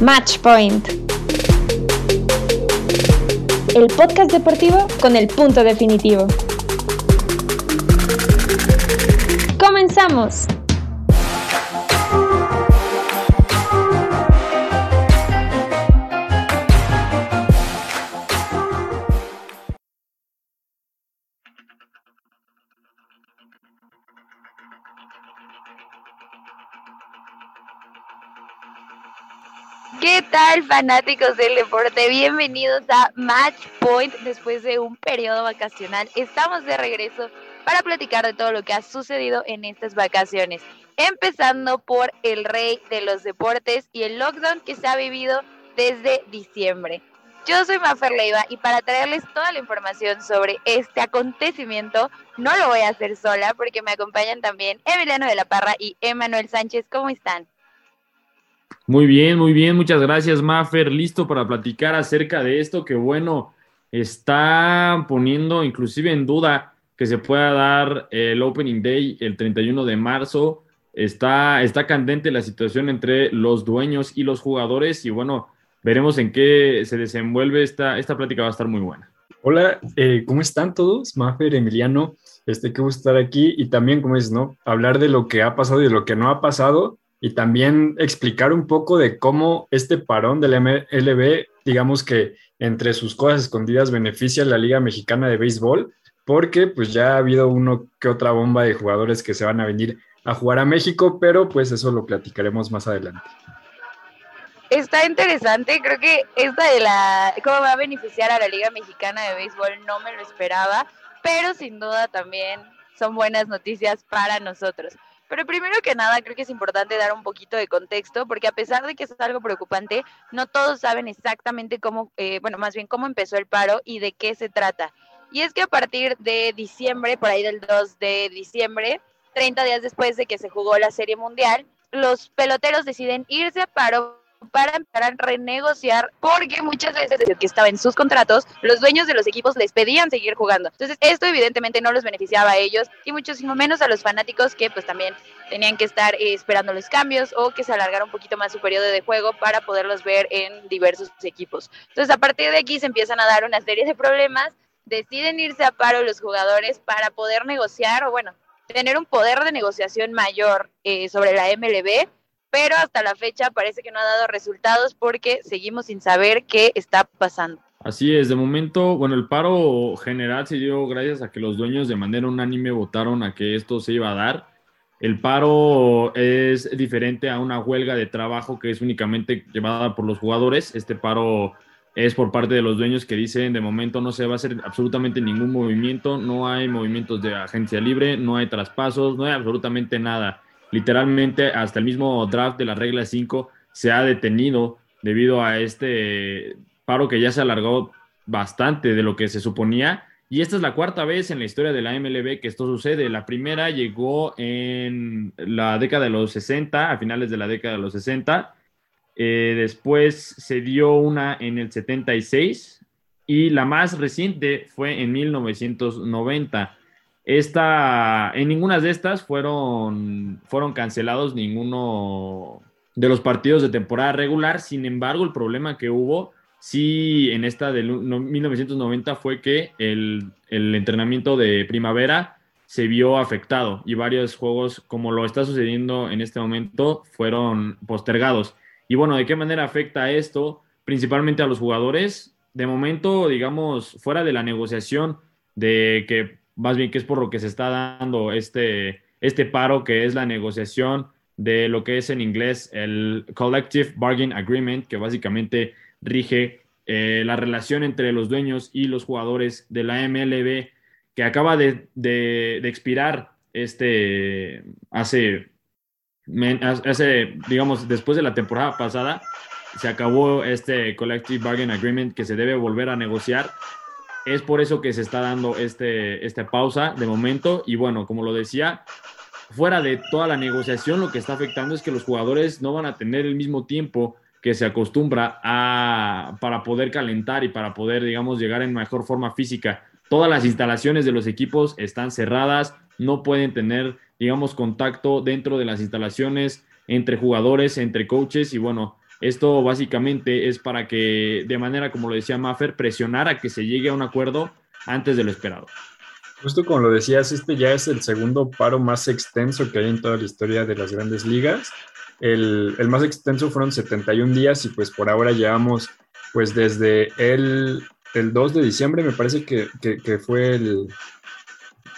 Match Point. El podcast deportivo con el punto definitivo. ¡Comenzamos! Tal fanáticos del deporte? Bienvenidos a Match Point después de un periodo vacacional. Estamos de regreso para platicar de todo lo que ha sucedido en estas vacaciones, empezando por el rey de los deportes y el lockdown que se ha vivido desde diciembre. Yo soy Mafer Leiva y para traerles toda la información sobre este acontecimiento, no lo voy a hacer sola porque me acompañan también Emiliano de la Parra y Emanuel Sánchez. ¿Cómo están? Muy bien, muy bien, muchas gracias, Maffer. Listo para platicar acerca de esto que, bueno, está poniendo inclusive en duda que se pueda dar el Opening Day el 31 de marzo. Está, está candente la situación entre los dueños y los jugadores y, bueno, veremos en qué se desenvuelve esta, esta plática, va a estar muy buena. Hola, eh, ¿cómo están todos? Maffer, Emiliano, este, qué gusto estar aquí y también, como es, ¿no? Hablar de lo que ha pasado y de lo que no ha pasado y también explicar un poco de cómo este parón del MLB, digamos que entre sus cosas escondidas beneficia a la Liga Mexicana de Béisbol, porque pues ya ha habido uno que otra bomba de jugadores que se van a venir a jugar a México, pero pues eso lo platicaremos más adelante. Está interesante, creo que esta de la cómo va a beneficiar a la Liga Mexicana de Béisbol no me lo esperaba, pero sin duda también son buenas noticias para nosotros. Pero primero que nada, creo que es importante dar un poquito de contexto, porque a pesar de que es algo preocupante, no todos saben exactamente cómo, eh, bueno, más bien cómo empezó el paro y de qué se trata. Y es que a partir de diciembre, por ahí del 2 de diciembre, 30 días después de que se jugó la Serie Mundial, los peloteros deciden irse a paro para empezar a renegociar porque muchas veces que estaba en sus contratos, los dueños de los equipos les pedían seguir jugando. Entonces, esto evidentemente no los beneficiaba a ellos y muchísimo menos a los fanáticos que pues también tenían que estar eh, esperando los cambios o que se alargara un poquito más su periodo de juego para poderlos ver en diversos equipos. Entonces, a partir de aquí se empiezan a dar una serie de problemas, deciden irse a paro los jugadores para poder negociar o bueno, tener un poder de negociación mayor eh, sobre la MLB pero hasta la fecha parece que no ha dado resultados porque seguimos sin saber qué está pasando. Así es, de momento, bueno, el paro general se dio gracias a que los dueños de manera unánime votaron a que esto se iba a dar. El paro es diferente a una huelga de trabajo que es únicamente llevada por los jugadores. Este paro es por parte de los dueños que dicen de momento no se va a hacer absolutamente ningún movimiento, no hay movimientos de agencia libre, no hay traspasos, no hay absolutamente nada literalmente hasta el mismo draft de la regla 5 se ha detenido debido a este paro que ya se alargó bastante de lo que se suponía. Y esta es la cuarta vez en la historia de la MLB que esto sucede. La primera llegó en la década de los 60, a finales de la década de los 60. Eh, después se dio una en el 76 y la más reciente fue en 1990. Esta, en ninguna de estas fueron, fueron cancelados ninguno de los partidos de temporada regular. Sin embargo, el problema que hubo, sí, en esta de 1990 fue que el, el entrenamiento de primavera se vio afectado y varios juegos, como lo está sucediendo en este momento, fueron postergados. Y bueno, ¿de qué manera afecta esto? Principalmente a los jugadores. De momento, digamos, fuera de la negociación de que más bien que es por lo que se está dando este, este paro, que es la negociación de lo que es en inglés el Collective Bargain Agreement, que básicamente rige eh, la relación entre los dueños y los jugadores de la MLB, que acaba de, de, expirar este, hace, hace, digamos, después de la temporada pasada, se acabó este Collective Bargain Agreement que se debe volver a negociar es por eso que se está dando este, esta pausa de momento. Y bueno, como lo decía, fuera de toda la negociación, lo que está afectando es que los jugadores no van a tener el mismo tiempo que se acostumbra a, para poder calentar y para poder, digamos, llegar en mejor forma física. Todas las instalaciones de los equipos están cerradas, no pueden tener, digamos, contacto dentro de las instalaciones entre jugadores, entre coaches y bueno, Esto básicamente es para que, de manera como lo decía Maffer, presionar a que se llegue a un acuerdo antes de lo esperado. Justo como lo decías, este ya es el segundo paro más extenso que hay en toda la historia de las grandes ligas. El, el más extenso fueron 71 días y pues por ahora llevamos pues desde el, el 2 de diciembre, me parece que, que, que fue el,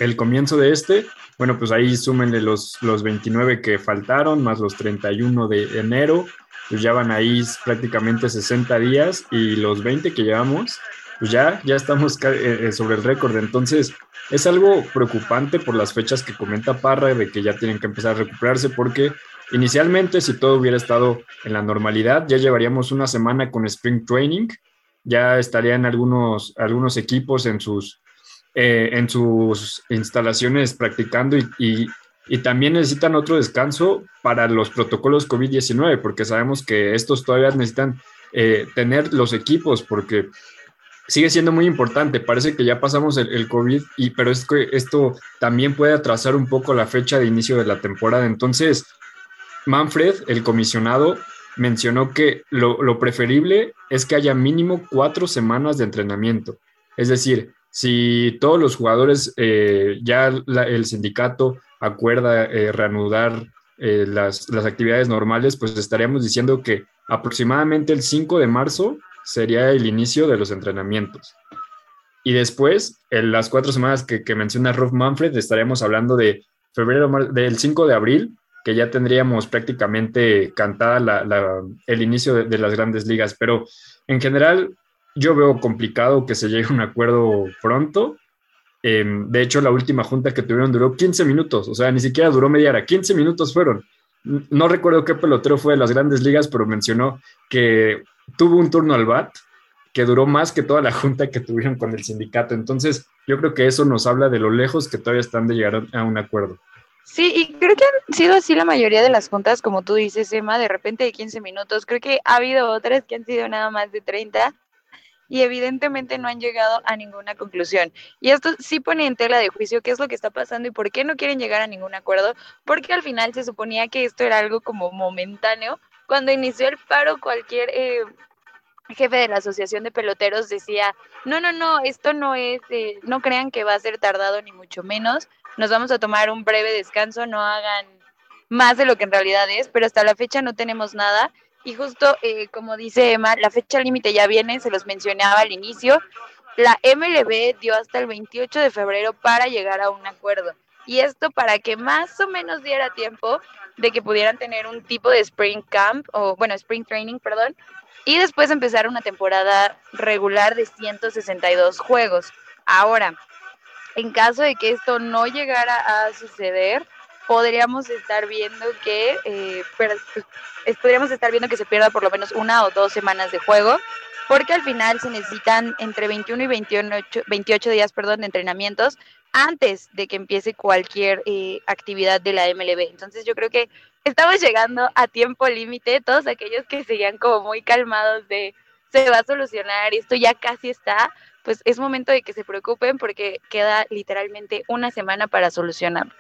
el comienzo de este, bueno, pues ahí súmenle los, los 29 que faltaron, más los 31 de enero, pues ya van ahí prácticamente 60 días y los 20 que llevamos, pues ya, ya estamos eh, eh, sobre el récord. Entonces, es algo preocupante por las fechas que comenta Parra de que ya tienen que empezar a recuperarse porque inicialmente si todo hubiera estado en la normalidad, ya llevaríamos una semana con Spring Training, ya estarían algunos, algunos equipos en sus eh, en sus instalaciones practicando y, también necesitan otro descanso para los protocolos COVID-19, porque sabemos que estos todavía necesitan eh, tener los equipos, porque sigue siendo muy importante. Parece que ya pasamos el, COVID, y, pero es que esto también puede atrasar un poco la fecha de inicio de la temporada. Entonces, Manfred, el comisionado, mencionó que lo, lo preferible es que haya mínimo cuatro semanas de entrenamiento. Es decir, si todos los jugadores, eh, ya el sindicato acuerda eh, reanudar eh, las, actividades normales, pues estaríamos diciendo que aproximadamente el 5 de marzo sería el inicio de los entrenamientos. Y después, en las cuatro semanas que, menciona Rolf Manfred, estaríamos hablando de febrero, del 5 de abril, que ya tendríamos prácticamente cantada el inicio de, las grandes ligas. Pero en general, yo veo complicado que se llegue a un acuerdo pronto. Em, de hecho, la última junta que tuvieron duró 15 minutos, o sea, ni siquiera duró media hora, 15 minutos fueron. No recuerdo qué pelotero fue de las grandes ligas, pero mencionó que tuvo un turno al BAT que duró más que toda la junta que tuvieron con el sindicato. Entonces, yo creo que eso nos habla de lo lejos que todavía están de llegar a un acuerdo. Sí, y creo que han sido así la mayoría de las juntas, como tú dices, Emma, de repente de 15 minutos. Creo que ha habido otras que han sido nada más de 30 y evidentemente no han llegado a ninguna conclusión. Y esto sí pone en tela de juicio qué es lo que está pasando y por qué no quieren llegar a ningún acuerdo, porque al final se suponía que esto era algo como momentáneo. Cuando inició el paro, cualquier eh, jefe de la Asociación de Peloteros decía, no, no, no, esto no es, eh, no crean que va a ser tardado ni mucho menos, nos vamos a tomar un breve descanso, no hagan más de lo que en realidad es, pero hasta la fecha no tenemos nada y justo eh, como dice Emma, la fecha límite ya viene, se los mencionaba al inicio. La MLB dio hasta el 28 de febrero para llegar a un acuerdo. Y esto para que más o menos diera tiempo de que pudieran tener un tipo de Spring Camp, o bueno, Spring Training, perdón, y después empezar una temporada regular de 162 juegos. Ahora, en caso de que esto no llegara a suceder, podríamos estar viendo que eh, pues, podríamos estar viendo que se pierda por lo menos una o dos semanas de juego, porque al final se necesitan entre 21 y 28, 28 días perdón, de entrenamientos antes de que empiece cualquier eh, actividad de la MLB. Entonces yo creo que estamos llegando a tiempo límite, todos aquellos que seguían como muy calmados de se va a solucionar esto ya casi está, pues es momento de que se preocupen porque queda literalmente una semana para solucionarlo.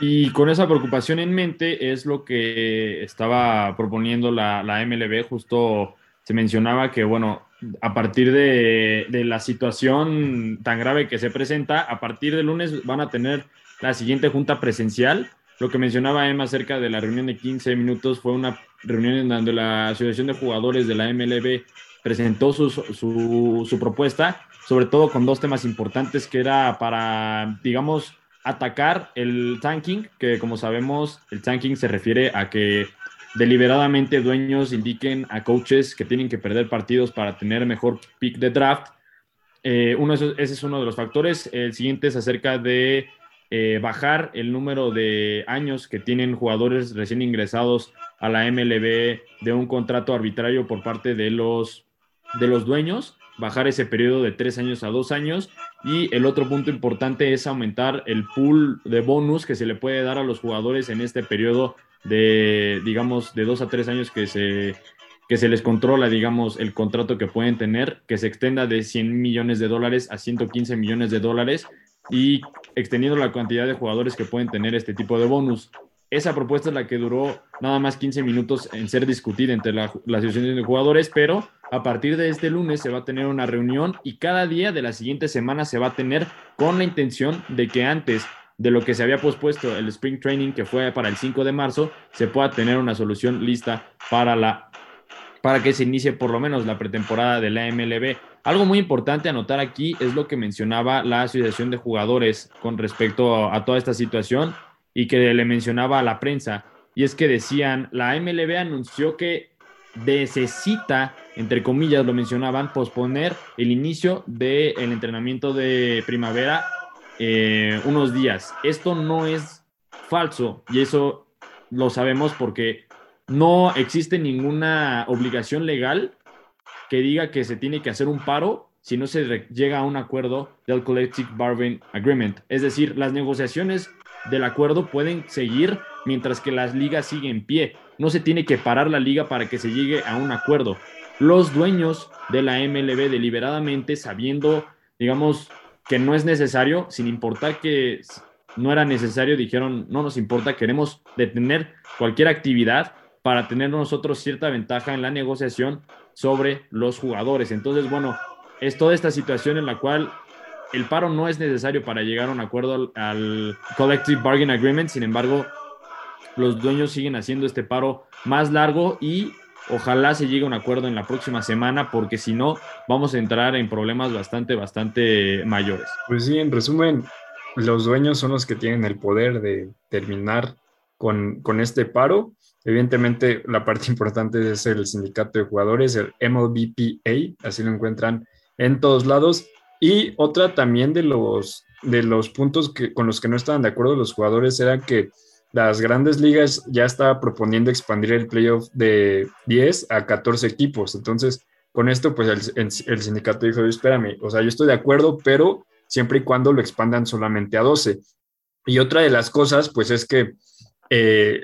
Y con esa preocupación en mente es lo que estaba proponiendo la, la MLB. Justo se mencionaba que, bueno, a partir de, de, la situación tan grave que se presenta, a partir del lunes van a tener la siguiente junta presencial. Lo que mencionaba Emma acerca de la reunión de 15 minutos fue una reunión en donde la Asociación de Jugadores de la MLB presentó su propuesta, sobre todo con dos temas importantes que era para, digamos, atacar el tanking, que como sabemos, el tanking se refiere a que deliberadamente dueños indiquen a coaches que tienen que perder partidos para tener mejor pick de draft. Eh, uno, ese es uno de los factores. El siguiente es acerca de eh, bajar el número de años que tienen jugadores recién ingresados a la MLB de un contrato arbitrario por parte de los, de los dueños bajar ese periodo de tres años a dos años. Y el otro punto importante es aumentar el pool de bonus que se le puede dar a los jugadores en este periodo de, digamos, de dos a tres años que se, que se les controla, digamos, el contrato que pueden tener, que se extienda de 100 millones de dólares a 115 millones de dólares y extendiendo la cantidad de jugadores que pueden tener este tipo de bonus. Esa propuesta es la que duró nada más 15 minutos en ser discutida entre la, la asociación de jugadores, pero a partir de este lunes se va a tener una reunión y cada día de la siguiente semana se va a tener con la intención de que antes de lo que se había pospuesto el Spring Training, que fue para el 5 de marzo, se pueda tener una solución lista para, la, para que se inicie por lo menos la pretemporada de la MLB. Algo muy importante a notar aquí es lo que mencionaba la Asociación de Jugadores con respecto a, a toda esta situación y que le mencionaba a la prensa. Y es que decían, la MLB anunció que necesita, entre comillas lo mencionaban, posponer el inicio del entrenamiento de primavera eh, unos días. Esto no es falso y eso lo sabemos porque no existe ninguna obligación legal que diga que se tiene que hacer un paro si no se llega a un acuerdo del Collective Bargaining Agreement. Es decir, las negociaciones del acuerdo pueden seguir mientras que las ligas siguen en pie. No se tiene que parar la liga para que se llegue a un acuerdo. Los dueños de la MLB deliberadamente, sabiendo, digamos, que no es necesario, sin importar que no era necesario, dijeron, no nos importa, queremos detener cualquier actividad para tener nosotros cierta ventaja en la negociación sobre los jugadores. Entonces, bueno, es toda esta situación en la cual el paro no es necesario para llegar a un acuerdo al, Collective Bargain Agreement, sin embargo, los dueños siguen haciendo este paro más largo y ojalá se llegue a un acuerdo en la próxima semana, porque si no, vamos a entrar en problemas bastante, bastante mayores. Pues sí, en resumen, los dueños son los que tienen el poder de terminar con, con este paro. Evidentemente, la parte importante es el sindicato de jugadores, el MLBPA, así lo encuentran en todos lados. Y otra también de los, de los puntos que, con los que no estaban de acuerdo los jugadores era que las grandes ligas ya estaban proponiendo expandir el playoff de 10 a 14 equipos. Entonces, con esto, pues el, el, sindicato dijo, espérame, o sea, yo estoy de acuerdo, pero siempre y cuando lo expandan solamente a 12. Y otra de las cosas, pues es que eh,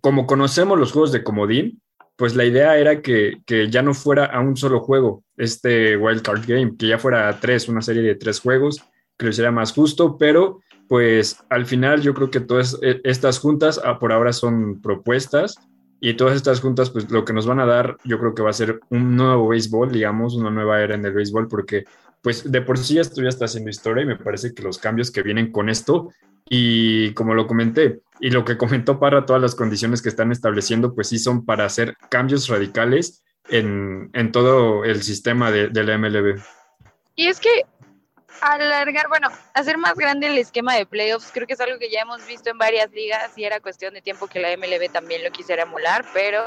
como conocemos los juegos de comodín, pues la idea era que, que, ya no fuera a un solo juego este Wild Card Game, que ya fuera a tres, una serie de tres juegos, que lo hiciera más justo, pero pues al final yo creo que todas e, estas juntas ah, por ahora son propuestas y todas estas juntas pues lo que nos van a dar yo creo que va a ser un nuevo béisbol, digamos, una nueva era en el béisbol, porque pues de por sí esto ya está haciendo historia y me parece que los cambios que vienen con esto y como lo comenté, y lo que comentó para todas las condiciones que están estableciendo, pues sí son para hacer cambios radicales en, en todo el sistema de, la MLB. Y es que alargar, bueno, hacer más grande el esquema de playoffs, creo que es algo que ya hemos visto en varias ligas y era cuestión de tiempo que la MLB también lo quisiera emular, pero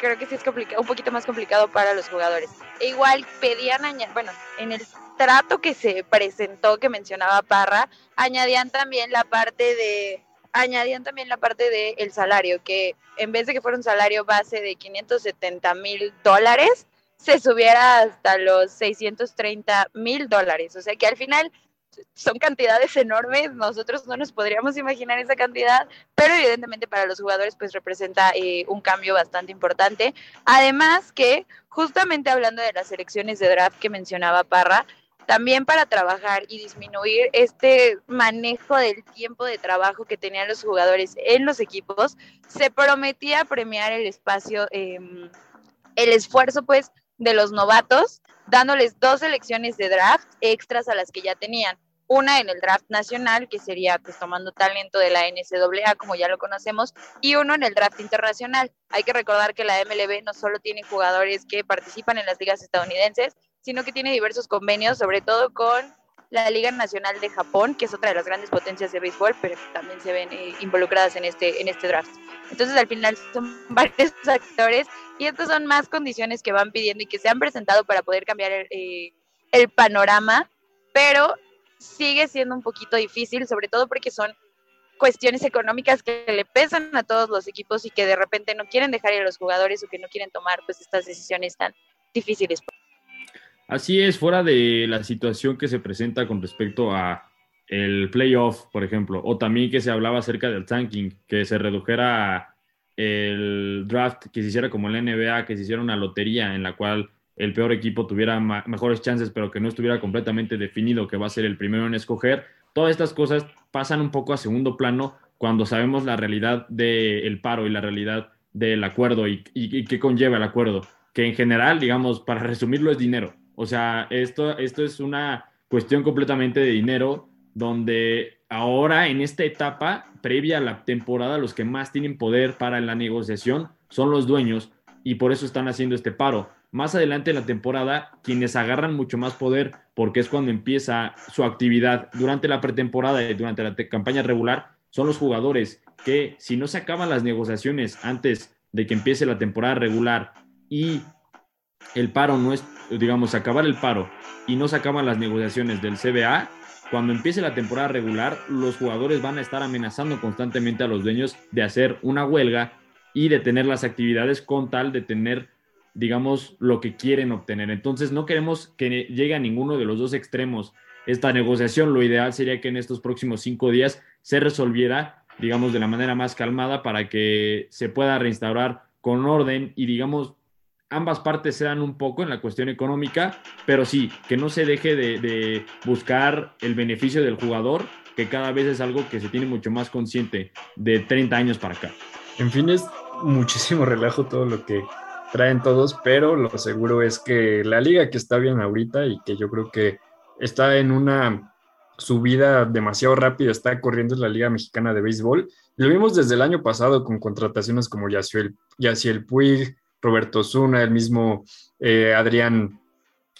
creo que sí es complicado, un poquito más complicado para los jugadores. E igual pedían, bueno, en el trato que se presentó que mencionaba Parra, añadían también la parte de añadían también la parte del el salario, que en vez de que fuera un salario base de 570 mil dólares, se subiera hasta los 630 mil dólares. O sea que al final son cantidades enormes, nosotros no nos podríamos imaginar esa cantidad, pero evidentemente para los jugadores pues representa eh, un cambio bastante importante. Además que justamente hablando de las elecciones de draft que mencionaba Parra, también para trabajar y disminuir este manejo del tiempo de trabajo que tenían los jugadores en los equipos, se prometía premiar el espacio, eh, el esfuerzo pues de los novatos, dándoles dos elecciones de draft extras a las que ya tenían. Una en el draft nacional, que sería pues tomando talento de la NCAA, como ya lo conocemos, y uno en el draft internacional. Hay que recordar que la MLB no solo tiene jugadores que participan en las ligas estadounidenses, sino que tiene diversos convenios, sobre todo con la Liga Nacional de Japón, que es otra de las grandes potencias de béisbol, pero también se ven eh, involucradas en este, en este draft. Entonces, al final son varios actores y estas son más condiciones que van pidiendo y que se han presentado para poder cambiar el, eh, el panorama, pero sigue siendo un poquito difícil, sobre todo porque son cuestiones económicas que le pesan a todos los equipos y que de repente no quieren dejar ir a los jugadores o que no quieren tomar pues estas decisiones tan difíciles. Así es, fuera de la situación que se presenta con respecto a el playoff, por ejemplo, o también que se hablaba acerca del tanking, que se redujera el draft, que se hiciera como el NBA, que se hiciera una lotería en la cual el peor equipo tuviera mejores chances, pero que no estuviera completamente definido que va a ser el primero en escoger. Todas estas cosas pasan un poco a segundo plano cuando sabemos la realidad del paro y la realidad del acuerdo y, qué conlleva el acuerdo, que en general, digamos, para resumirlo es dinero. O sea, esto, esto es una cuestión completamente de dinero, donde ahora en esta etapa previa a la temporada, los que más tienen poder para la negociación son los dueños y por eso están haciendo este paro. Más adelante en la temporada, quienes agarran mucho más poder, porque es cuando empieza su actividad durante la pretemporada y durante la campaña regular, son los jugadores que si no se acaban las negociaciones antes de que empiece la temporada regular y el paro no es, digamos, acabar el paro y no se acaban las negociaciones del CBA, cuando empiece la temporada regular, los jugadores van a estar amenazando constantemente a los dueños de hacer una huelga y de tener las actividades con tal de tener, digamos, lo que quieren obtener. Entonces, no queremos que llegue a ninguno de los dos extremos esta negociación. Lo ideal sería que en estos próximos cinco días se resolviera, digamos, de la manera más calmada para que se pueda reinstaurar con orden y, digamos, ambas partes sean un poco en la cuestión económica, pero sí, que no se deje de, buscar el beneficio del jugador, que cada vez es algo que se tiene mucho más consciente de 30 años para acá. En fin, es muchísimo relajo todo lo que traen todos, pero lo seguro es que la liga que está bien ahorita y que yo creo que está en una subida demasiado rápida, está corriendo en la Liga Mexicana de Béisbol. Lo vimos desde el año pasado con contrataciones como Yaciel, Yaciel Puig, Roberto Zuna, el mismo eh, Adrián,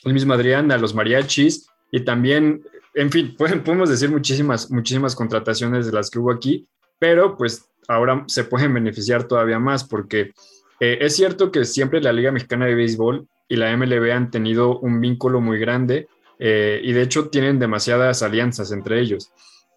el mismo Adrián, a los mariachis, y también, en fin, podemos decir muchísimas, muchísimas contrataciones de las que hubo aquí, pero pues ahora se pueden beneficiar todavía más porque eh, es cierto que siempre la Liga Mexicana de Béisbol y la MLB han tenido un vínculo muy grande eh, y de hecho tienen demasiadas alianzas entre ellos.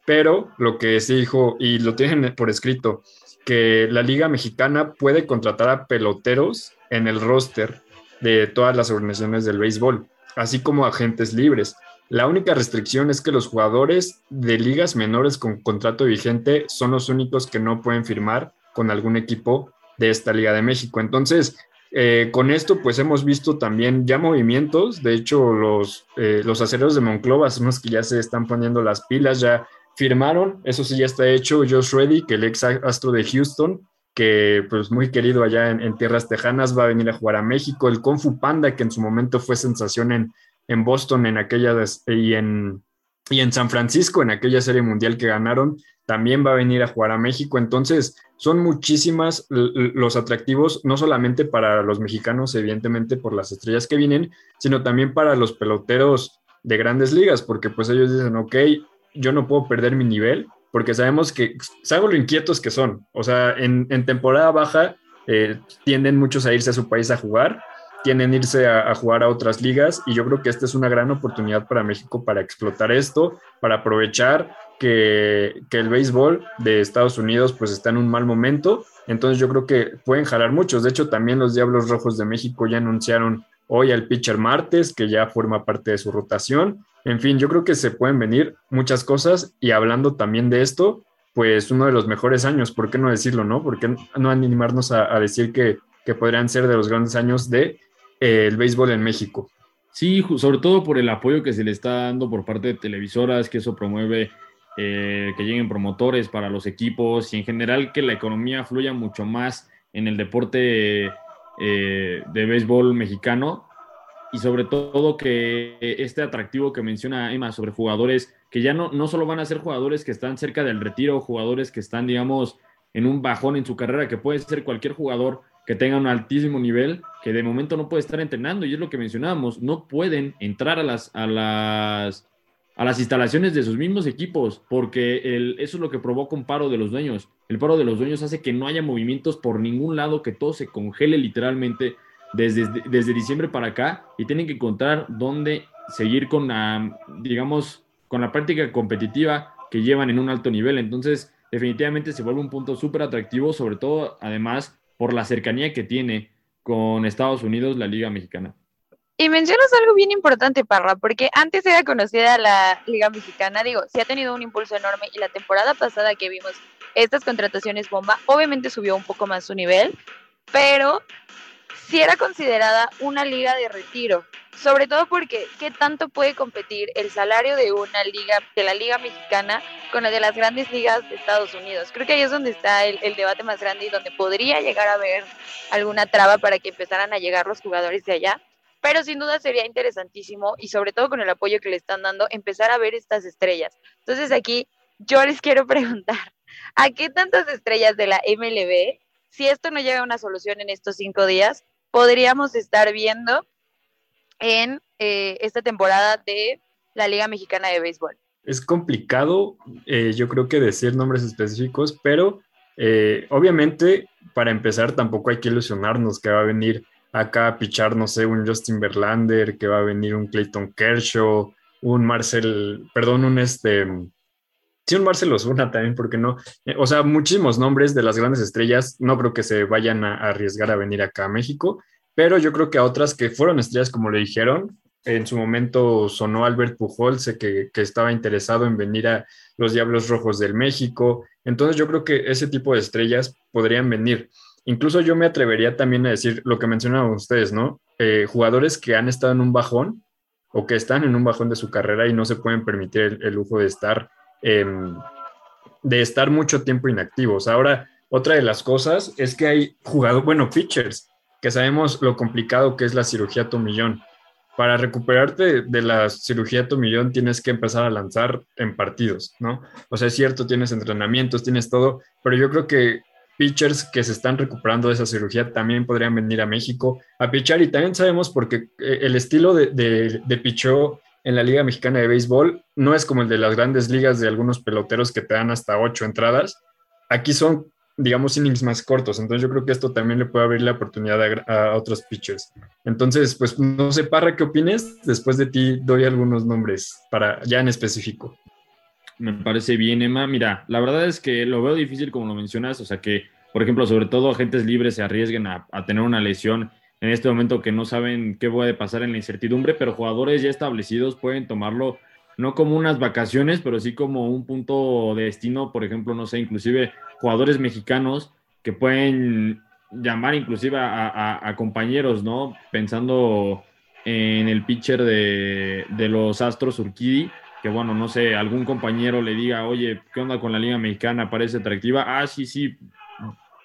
Pero lo que se dijo, y lo tienen por escrito, que la Liga Mexicana puede contratar a peloteros en el roster de todas las organizaciones del béisbol, así como agentes libres. La única restricción es que los jugadores de ligas menores con contrato vigente son los únicos que no pueden firmar con algún equipo de esta Liga de México. Entonces, eh, con esto, pues hemos visto también ya movimientos. De hecho, los, eh, los acereros de Monclova son los que ya se están poniendo las pilas, ya firmaron, eso sí ya está hecho, Josh Reddy, que el ex astro de Houston, que pues muy querido allá en, tierras tejanas, va a venir a jugar a México. El Kung Fu Panda, que en su momento fue sensación en, en Boston en aquella y en, y en San Francisco, en aquella serie mundial que ganaron, también va a venir a jugar a México. Entonces, son muchísimas los atractivos, no solamente para los mexicanos, evidentemente por las estrellas que vienen, sino también para los peloteros de grandes ligas, porque pues ellos dicen, ok, yo no puedo perder mi nivel, porque sabemos que, sabemos lo inquietos que son. O sea, en, temporada baja eh, tienden muchos a irse a su país a jugar, tienden a irse a, jugar a otras ligas y yo creo que esta es una gran oportunidad para México para explotar esto, para aprovechar que, que, el béisbol de Estados Unidos pues está en un mal momento. Entonces yo creo que pueden jalar muchos. De hecho, también los Diablos Rojos de México ya anunciaron hoy al pitcher Martes, que ya forma parte de su rotación. En fin, yo creo que se pueden venir muchas cosas y hablando también de esto, pues uno de los mejores años, ¿por qué no decirlo, no? ¿Por qué no animarnos a, decir que, podrían ser de los grandes años de eh, el béisbol en México? Sí, sobre todo por el apoyo que se le está dando por parte de televisoras, que eso promueve eh, que lleguen promotores para los equipos y en general que la economía fluya mucho más en el deporte eh, de béisbol mexicano. Y sobre todo que este atractivo que menciona Emma sobre jugadores que ya no, no solo van a ser jugadores que están cerca del retiro, jugadores que están, digamos, en un bajón en su carrera, que puede ser cualquier jugador que tenga un altísimo nivel, que de momento no puede estar entrenando, y es lo que mencionábamos, no pueden entrar a las, a las, a las instalaciones de sus mismos equipos, porque el, eso es lo que provoca un paro de los dueños. El paro de los dueños hace que no haya movimientos por ningún lado, que todo se congele literalmente desde, desde diciembre para acá y tienen que encontrar dónde seguir con la, digamos, con la práctica competitiva que llevan en un alto nivel. Entonces, definitivamente se vuelve un punto súper atractivo, sobre todo, además, por la cercanía que tiene con Estados Unidos la Liga Mexicana. Y mencionas algo bien importante, Parra, porque antes era conocida la Liga Mexicana, digo, sí ha tenido un impulso enorme y la temporada pasada que vimos estas contrataciones bomba, obviamente subió un poco más su nivel, pero si era considerada una liga de retiro. sobre todo porque qué tanto puede competir el salario de una liga, de la liga mexicana, con el de las grandes ligas de Estados Unidos. Creo que ahí es donde está el, el debate más grande y donde podría llegar a haber alguna traba para que empezaran a llegar los jugadores de allá. Pero sin duda sería interesantísimo y sobre todo con el apoyo que le están dando, empezar a ver estas estrellas. Entonces aquí yo les quiero preguntar, ¿a qué tantas estrellas de la MLB, si esto no llega a una solución en estos cinco días, podríamos estar viendo en eh, esta temporada de la Liga Mexicana de Béisbol? Es complicado, eh, yo creo que decir nombres específicos, pero eh, obviamente para empezar tampoco hay que ilusionarnos que va a venir acá a pichar, no sé, un Justin Verlander, que va a venir un Clayton Kershaw, un Marcel, perdón, un este, sí, un Marcel Osuna también, porque no? o sea, muchísimos nombres de las grandes estrellas, no creo que se vayan a arriesgar a venir acá a México pero yo creo que a otras que fueron estrellas, como le dijeron, en su momento sonó Albert Pujol, sé que, que, estaba interesado en venir a los Diablos Rojos del México. Entonces yo creo que ese tipo de estrellas podrían venir. Incluso yo me atrevería también a decir lo que mencionaban ustedes, ¿no? Eh, jugadores que han estado en un bajón o que están en un bajón de su carrera y no se pueden permitir el, lujo de estar, eh, de estar mucho tiempo inactivos. Ahora, otra de las cosas es que hay jugadores, bueno, pitchers que sabemos lo complicado que es la cirugía tomillón. Para recuperarte de la cirugía tomillón tienes que empezar a lanzar en partidos, ¿no? O sea, es cierto, tienes entrenamientos, tienes todo, pero yo creo que pitchers que se están recuperando de esa cirugía también podrían venir a México a pichar y también sabemos porque eh, el estilo de, de, de pichó en la Liga Mexicana de Béisbol no es como el de las grandes ligas de algunos peloteros que te dan hasta ocho entradas. Aquí son digamos, innings más cortos. Entonces yo creo que esto también le puede abrir la oportunidad a, a, otros pitchers. Entonces, pues no sé, Parra, ¿qué opines? Después de ti doy algunos nombres para ya en específico. Me parece bien, Emma. Mira, la verdad es que lo veo difícil como lo mencionas, o sea que, por ejemplo, sobre todo agentes libres se arriesguen a, tener una lesión en este momento que no saben qué puede pasar en la incertidumbre, pero jugadores ya establecidos pueden tomarlo no como unas vacaciones, pero sí como un punto de destino, por ejemplo, no sé, inclusive jugadores mexicanos que pueden llamar inclusive a, compañeros, ¿no? Pensando en el pitcher de, los Astros Urquidi, que bueno, no sé, algún compañero le diga, oye, ¿qué onda con la Liga Mexicana? ¿Parece atractiva? Ah, sí, sí.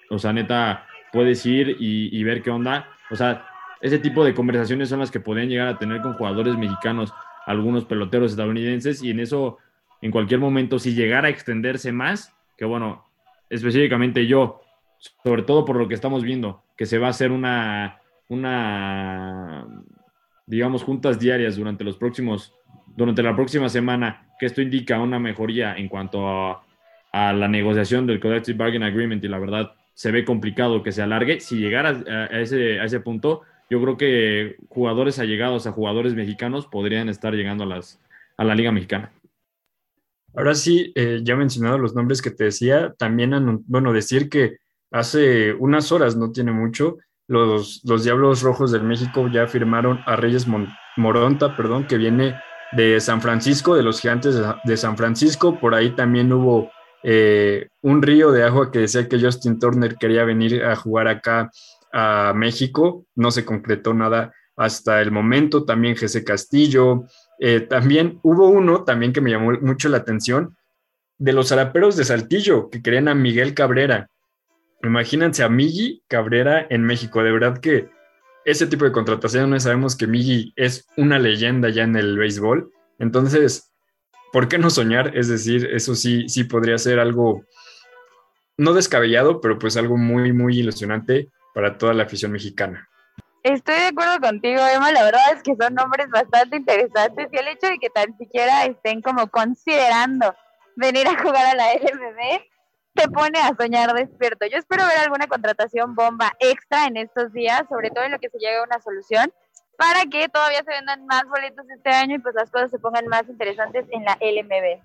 O sea, neta, puedes ir y, ver qué onda. O sea, ese tipo de conversaciones son las que podrían llegar a tener con jugadores mexicanos algunos peloteros estadounidenses y en eso, en cualquier momento, si llegara a extenderse más, que bueno, específicamente yo, sobre todo por lo que estamos viendo, que se va a hacer una, una digamos, juntas diarias durante los próximos, durante la próxima semana, que esto indica una mejoría en cuanto a, a la negociación del Collective Bargain Agreement y la verdad se ve complicado que se alargue, si llegara a, a ese, a ese punto, yo creo que jugadores allegados a jugadores mexicanos podrían estar llegando a, las, a la Liga Mexicana. Ahora sí, eh, ya mencionado los nombres que te decía, también, bueno, decir que hace unas horas, no tiene mucho, los, los Diablos Rojos del México ya firmaron a Reyes Mon Moronta, perdón, que viene de San Francisco, de los Gigantes de, San Francisco. Por ahí también hubo eh, un río de agua que decía que Justin Turner quería venir a jugar acá a México, no se concretó nada hasta el momento, también Jesse Castillo, eh, también hubo uno también que me llamó mucho la atención, de los araperos de Saltillo, que querían a Miguel Cabrera. Imagínense a Miggy Cabrera en México, de verdad que ese tipo de contrataciones sabemos que Miggy es una leyenda ya en el béisbol, entonces, ¿por qué no soñar? Es decir, eso sí, sí podría ser algo no descabellado, pero pues algo muy, muy ilusionante para toda la afición mexicana. Estoy de acuerdo contigo, Emma. La verdad es que son nombres bastante interesantes y el hecho de que tan siquiera estén como considerando venir a jugar a la LMB te pone a soñar despierto. Yo espero ver alguna contratación bomba extra en estos días, sobre todo en lo que se llegue a una solución, para que todavía se vendan más boletos este año y pues las cosas se pongan más interesantes en la LMB.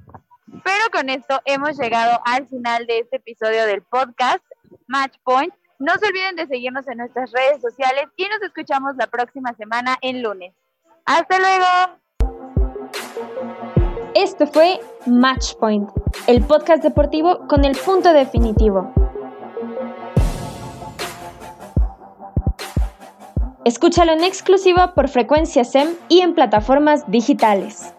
Pero con esto hemos llegado al final de este episodio del podcast Match Point. No se olviden de seguirnos en nuestras redes sociales y nos escuchamos la próxima semana en lunes. ¡Hasta luego! Esto fue Matchpoint, el podcast deportivo con el punto definitivo. Escúchalo en exclusiva por Frecuencia SEM y en plataformas digitales.